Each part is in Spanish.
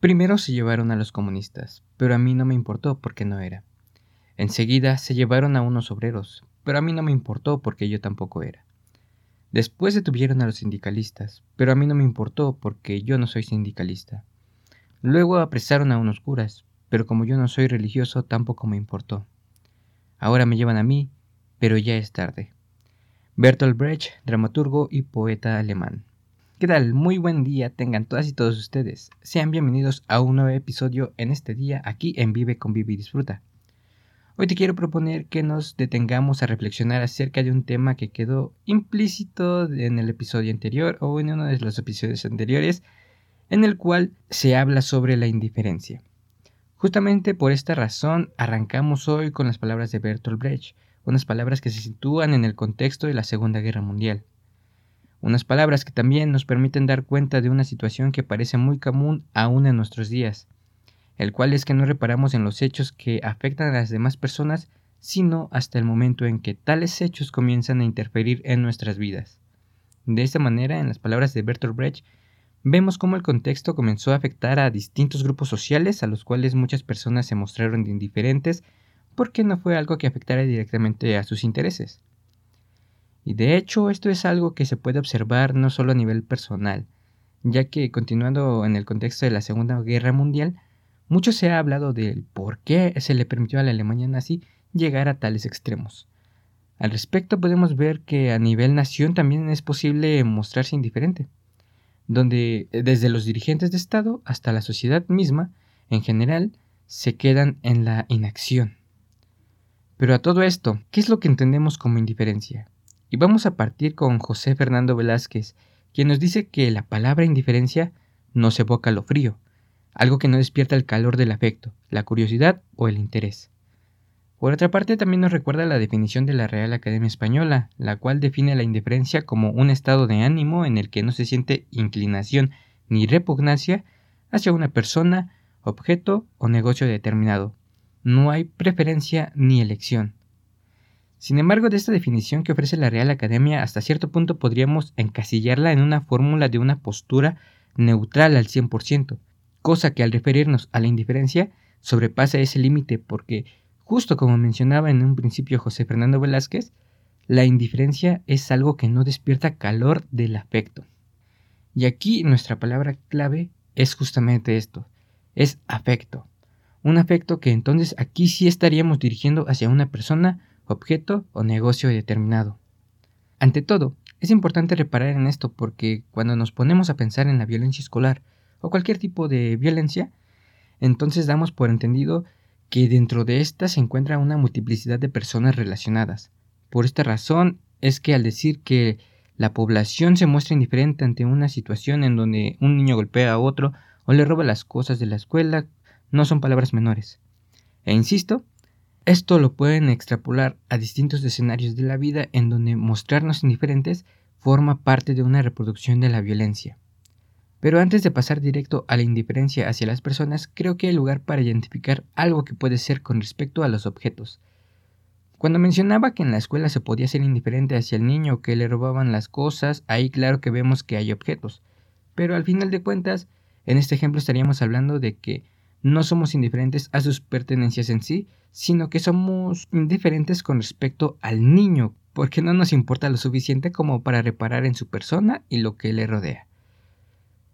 Primero se llevaron a los comunistas, pero a mí no me importó porque no era. Enseguida se llevaron a unos obreros, pero a mí no me importó porque yo tampoco era. Después detuvieron a los sindicalistas, pero a mí no me importó porque yo no soy sindicalista. Luego apresaron a unos curas, pero como yo no soy religioso tampoco me importó. Ahora me llevan a mí, pero ya es tarde. Bertolt Brecht, dramaturgo y poeta alemán. ¿Qué tal? Muy buen día tengan todas y todos ustedes. Sean bienvenidos a un nuevo episodio en este día aquí en Vive, Convive y Disfruta. Hoy te quiero proponer que nos detengamos a reflexionar acerca de un tema que quedó implícito en el episodio anterior o en uno de los episodios anteriores, en el cual se habla sobre la indiferencia. Justamente por esta razón arrancamos hoy con las palabras de Bertolt Brecht, unas palabras que se sitúan en el contexto de la Segunda Guerra Mundial. Unas palabras que también nos permiten dar cuenta de una situación que parece muy común aún en nuestros días, el cual es que no reparamos en los hechos que afectan a las demás personas, sino hasta el momento en que tales hechos comienzan a interferir en nuestras vidas. De esta manera, en las palabras de Bertolt Brecht, vemos cómo el contexto comenzó a afectar a distintos grupos sociales a los cuales muchas personas se mostraron indiferentes porque no fue algo que afectara directamente a sus intereses. Y de hecho esto es algo que se puede observar no solo a nivel personal, ya que continuando en el contexto de la Segunda Guerra Mundial, mucho se ha hablado del por qué se le permitió a la Alemania nazi llegar a tales extremos. Al respecto podemos ver que a nivel nación también es posible mostrarse indiferente, donde eh, desde los dirigentes de Estado hasta la sociedad misma, en general, se quedan en la inacción. Pero a todo esto, ¿qué es lo que entendemos como indiferencia? Y vamos a partir con José Fernando Velázquez, quien nos dice que la palabra indiferencia no se evoca lo frío, algo que no despierta el calor del afecto, la curiosidad o el interés. Por otra parte, también nos recuerda la definición de la Real Academia Española, la cual define la indiferencia como un estado de ánimo en el que no se siente inclinación ni repugnancia hacia una persona, objeto o negocio determinado. No hay preferencia ni elección. Sin embargo, de esta definición que ofrece la Real Academia, hasta cierto punto podríamos encasillarla en una fórmula de una postura neutral al 100%, cosa que al referirnos a la indiferencia sobrepasa ese límite porque, justo como mencionaba en un principio José Fernando Velázquez, la indiferencia es algo que no despierta calor del afecto. Y aquí nuestra palabra clave es justamente esto, es afecto. Un afecto que entonces aquí sí estaríamos dirigiendo hacia una persona, objeto o negocio determinado. Ante todo, es importante reparar en esto porque cuando nos ponemos a pensar en la violencia escolar o cualquier tipo de violencia, entonces damos por entendido que dentro de ésta se encuentra una multiplicidad de personas relacionadas. Por esta razón es que al decir que la población se muestra indiferente ante una situación en donde un niño golpea a otro o le roba las cosas de la escuela, no son palabras menores. E insisto, esto lo pueden extrapolar a distintos escenarios de la vida en donde mostrarnos indiferentes forma parte de una reproducción de la violencia. Pero antes de pasar directo a la indiferencia hacia las personas, creo que hay lugar para identificar algo que puede ser con respecto a los objetos. Cuando mencionaba que en la escuela se podía ser indiferente hacia el niño que le robaban las cosas, ahí claro que vemos que hay objetos. Pero al final de cuentas, en este ejemplo estaríamos hablando de que no somos indiferentes a sus pertenencias en sí, sino que somos indiferentes con respecto al niño, porque no nos importa lo suficiente como para reparar en su persona y lo que le rodea.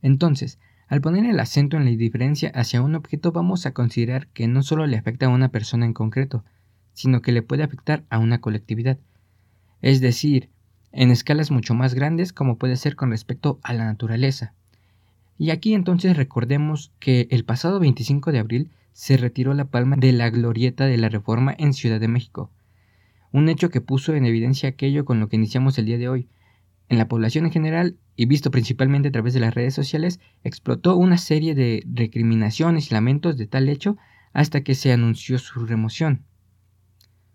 Entonces, al poner el acento en la indiferencia hacia un objeto vamos a considerar que no solo le afecta a una persona en concreto, sino que le puede afectar a una colectividad. Es decir, en escalas mucho más grandes como puede ser con respecto a la naturaleza. Y aquí entonces recordemos que el pasado 25 de abril se retiró la palma de la glorieta de la Reforma en Ciudad de México, un hecho que puso en evidencia aquello con lo que iniciamos el día de hoy, en la población en general y visto principalmente a través de las redes sociales, explotó una serie de recriminaciones y lamentos de tal hecho hasta que se anunció su remoción.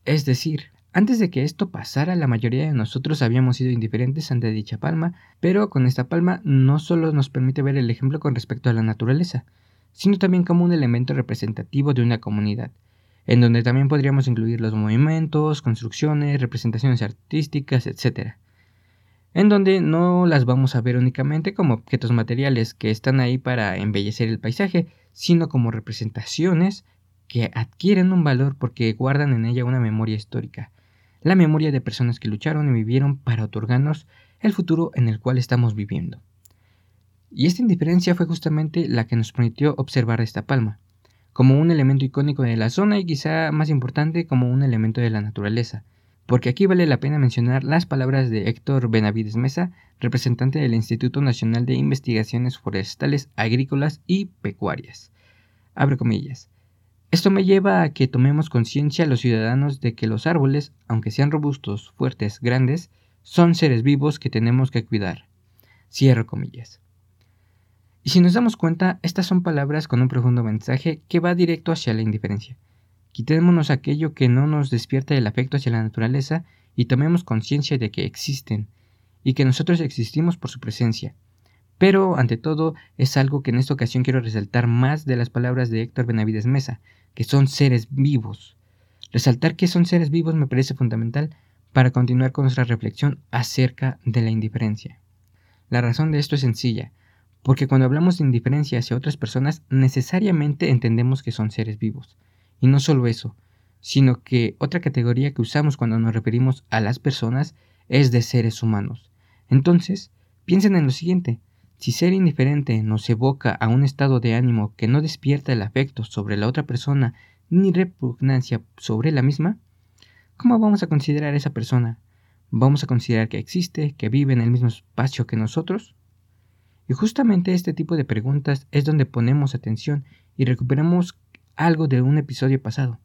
Es decir, antes de que esto pasara, la mayoría de nosotros habíamos sido indiferentes ante dicha palma, pero con esta palma no solo nos permite ver el ejemplo con respecto a la naturaleza, sino también como un elemento representativo de una comunidad, en donde también podríamos incluir los movimientos, construcciones, representaciones artísticas, etc en donde no las vamos a ver únicamente como objetos materiales que están ahí para embellecer el paisaje, sino como representaciones que adquieren un valor porque guardan en ella una memoria histórica, la memoria de personas que lucharon y vivieron para otorgarnos el futuro en el cual estamos viviendo. Y esta indiferencia fue justamente la que nos permitió observar esta palma, como un elemento icónico de la zona y quizá más importante como un elemento de la naturaleza, porque aquí vale la pena mencionar las palabras de Héctor Benavides Mesa, representante del Instituto Nacional de Investigaciones Forestales, Agrícolas y Pecuarias. Abre comillas. Esto me lleva a que tomemos conciencia los ciudadanos de que los árboles, aunque sean robustos, fuertes, grandes, son seres vivos que tenemos que cuidar. Cierro comillas. Y si nos damos cuenta, estas son palabras con un profundo mensaje que va directo hacia la indiferencia. Quitémonos aquello que no nos despierta el afecto hacia la naturaleza y tomemos conciencia de que existen, y que nosotros existimos por su presencia. Pero, ante todo, es algo que en esta ocasión quiero resaltar más de las palabras de Héctor Benavides Mesa, que son seres vivos. Resaltar que son seres vivos me parece fundamental para continuar con nuestra reflexión acerca de la indiferencia. La razón de esto es sencilla, porque cuando hablamos de indiferencia hacia otras personas necesariamente entendemos que son seres vivos. Y no solo eso, sino que otra categoría que usamos cuando nos referimos a las personas es de seres humanos. Entonces, piensen en lo siguiente, si ser indiferente nos evoca a un estado de ánimo que no despierta el afecto sobre la otra persona ni repugnancia sobre la misma, ¿cómo vamos a considerar a esa persona? ¿Vamos a considerar que existe, que vive en el mismo espacio que nosotros? Y justamente este tipo de preguntas es donde ponemos atención y recuperamos algo de un episodio pasado,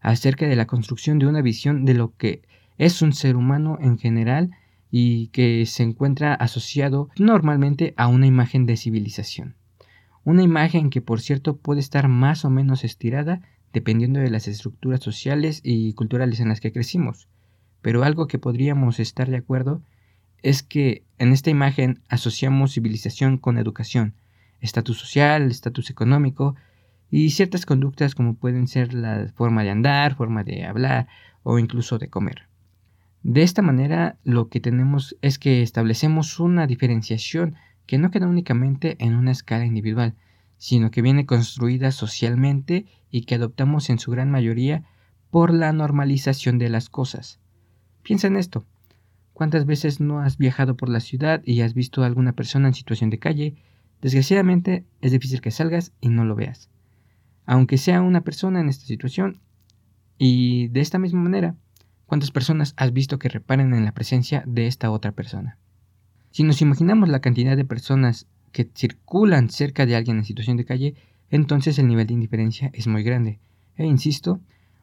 acerca de la construcción de una visión de lo que es un ser humano en general y que se encuentra asociado normalmente a una imagen de civilización. Una imagen que por cierto puede estar más o menos estirada dependiendo de las estructuras sociales y culturales en las que crecimos. Pero algo que podríamos estar de acuerdo es que en esta imagen asociamos civilización con educación, estatus social, estatus económico y ciertas conductas como pueden ser la forma de andar, forma de hablar o incluso de comer. De esta manera lo que tenemos es que establecemos una diferenciación que no queda únicamente en una escala individual, sino que viene construida socialmente y que adoptamos en su gran mayoría por la normalización de las cosas. Piensa en esto. ¿Cuántas veces no has viajado por la ciudad y has visto a alguna persona en situación de calle? Desgraciadamente es difícil que salgas y no lo veas. Aunque sea una persona en esta situación, y de esta misma manera, ¿Cuántas personas has visto que reparen en la presencia de esta otra persona? Si nos imaginamos la cantidad de personas que circulan cerca de alguien en situación de calle, entonces el nivel de indiferencia es muy grande. E insisto,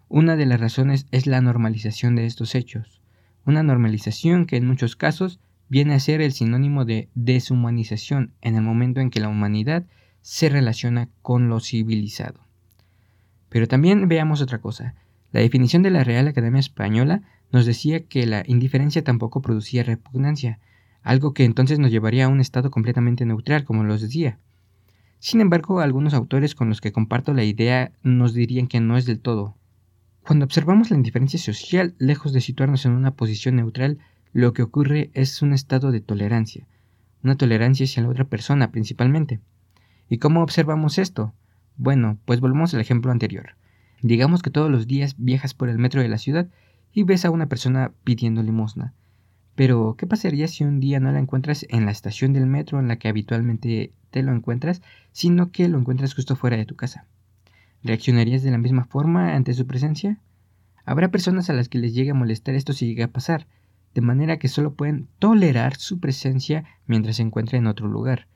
una de las razones es la normalización de estos hechos. Una normalización que en muchos casos viene a ser el sinónimo de deshumanización en el momento en que la humanidad se relaciona con lo civilizado. Pero también veamos otra cosa. La definición de la Real Academia Española nos decía que la indiferencia tampoco producía repugnancia, algo que entonces nos llevaría a un estado completamente neutral, como los decía. Sin embargo, algunos autores con los que comparto la idea nos dirían que no es del todo. Cuando observamos la indiferencia social, lejos de situarnos en una posición neutral, lo que ocurre es un estado de tolerancia, una tolerancia hacia la otra persona principalmente. ¿Y cómo observamos esto? Bueno, pues volvemos al ejemplo anterior. Digamos que todos los días viajas por el metro de la ciudad y ves a una persona pidiendo limosna. Pero, ¿qué pasaría si un día no la encuentras en la estación del metro en la que habitualmente te lo encuentras, sino que lo encuentras justo fuera de tu casa? ¿Reaccionarías de la misma forma ante su presencia? Habrá personas a las que les llegue a molestar esto si llega a pasar, de manera que solo pueden tolerar su presencia mientras se encuentra en otro lugar.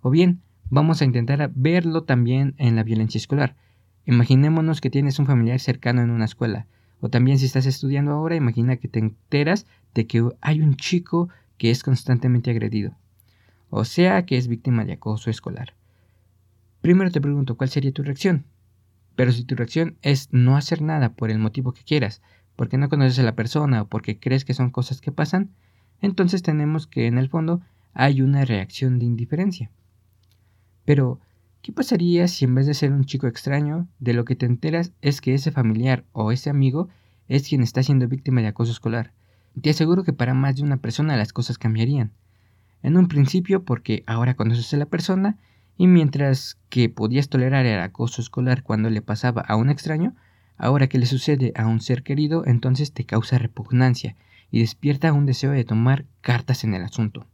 O bien, vamos a intentar verlo también en la violencia escolar. Imaginémonos que tienes un familiar cercano en una escuela, o también si estás estudiando ahora, imagina que te enteras de que hay un chico que es constantemente agredido, o sea que es víctima de acoso escolar. Primero te pregunto cuál sería tu reacción. Pero si tu reacción es no hacer nada por el motivo que quieras, porque no conoces a la persona o porque crees que son cosas que pasan, entonces tenemos que en el fondo hay una reacción de indiferencia. Pero, ¿Qué pasaría si en vez de ser un chico extraño, de lo que te enteras es que ese familiar o ese amigo es quien está siendo víctima de acoso escolar? Te aseguro que para más de una persona las cosas cambiarían. En un principio porque ahora conoces a la persona Y mientras que podías tolerar el acoso escolar cuando le pasaba a un extraño, ahora que le sucede a un ser querido, entonces te causa repugnancia y despierta un deseo de tomar cartas en el asunto.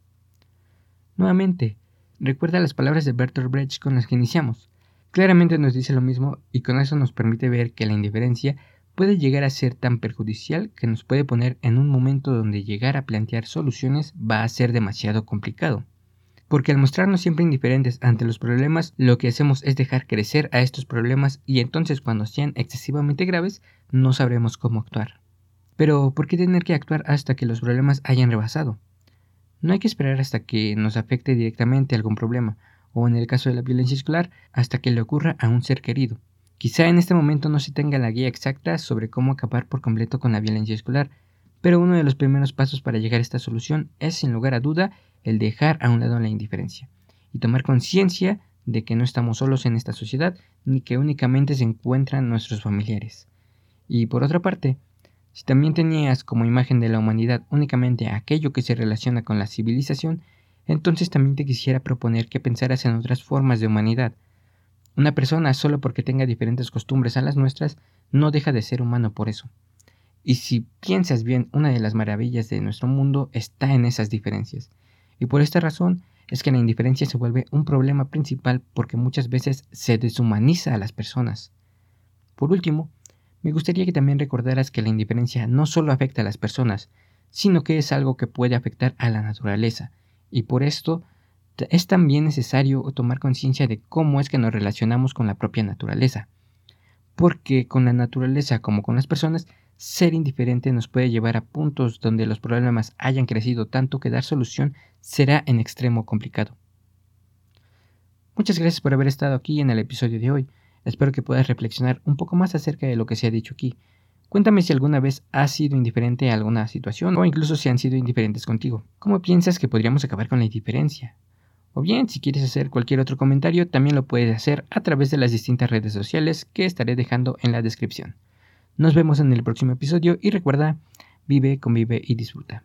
Nuevamente, recuerda las palabras de Bertolt Brecht con las que iniciamos. Claramente nos dice lo mismo y con eso nos permite ver que la indiferencia puede llegar a ser tan perjudicial que nos puede poner en un momento donde llegar a plantear soluciones va a ser demasiado complicado. Porque al mostrarnos siempre indiferentes ante los problemas, lo que hacemos es dejar crecer a estos problemas y entonces cuando sean excesivamente graves, no sabremos cómo actuar. Pero, ¿por qué tener que actuar hasta que los problemas hayan rebasado? No hay que esperar hasta que nos afecte directamente algún problema, o en el caso de la violencia escolar, hasta que le ocurra a un ser querido. Quizá en este momento no se tenga la guía exacta sobre cómo acabar por completo con la violencia escolar, pero uno de los primeros pasos para llegar a esta solución es, sin lugar a duda, el dejar a un lado la indiferencia y tomar conciencia de que no estamos solos en esta sociedad ni que únicamente se encuentran nuestros familiares. Y por otra parte, si también tenías como imagen de la humanidad únicamente aquello que se relaciona con la civilización, entonces también te quisiera proponer que pensaras en otras formas de humanidad. Una persona, solo porque tenga diferentes costumbres a las nuestras, no deja de ser humano por eso. Y si piensas bien, una de las maravillas de nuestro mundo está en esas diferencias. Y por esta razón es que la indiferencia se vuelve un problema principal porque muchas veces se deshumaniza a las personas. Por último, me gustaría que también recordaras que la indiferencia no solo afecta a las personas, sino que es algo que puede afectar a la naturaleza, y por esto es también necesario tomar conciencia de cómo es que nos relacionamos con la propia naturaleza. Porque con la naturaleza como con las personas, ser indiferente nos puede llevar a puntos donde los problemas hayan crecido tanto que dar solución será en extremo complicado. Muchas gracias por haber estado aquí en el episodio de hoy. Espero que puedas reflexionar un poco más acerca de lo que se ha dicho aquí. Cuéntame si alguna vez has sido indiferente a alguna situación o incluso si han sido indiferentes contigo. ¿Cómo piensas que podríamos acabar con la indiferencia? O bien, si quieres hacer cualquier otro comentario, también lo puedes hacer a través de las distintas redes sociales que estaré dejando en la descripción. Nos vemos en el próximo episodio y recuerda, vive, convive y disfruta.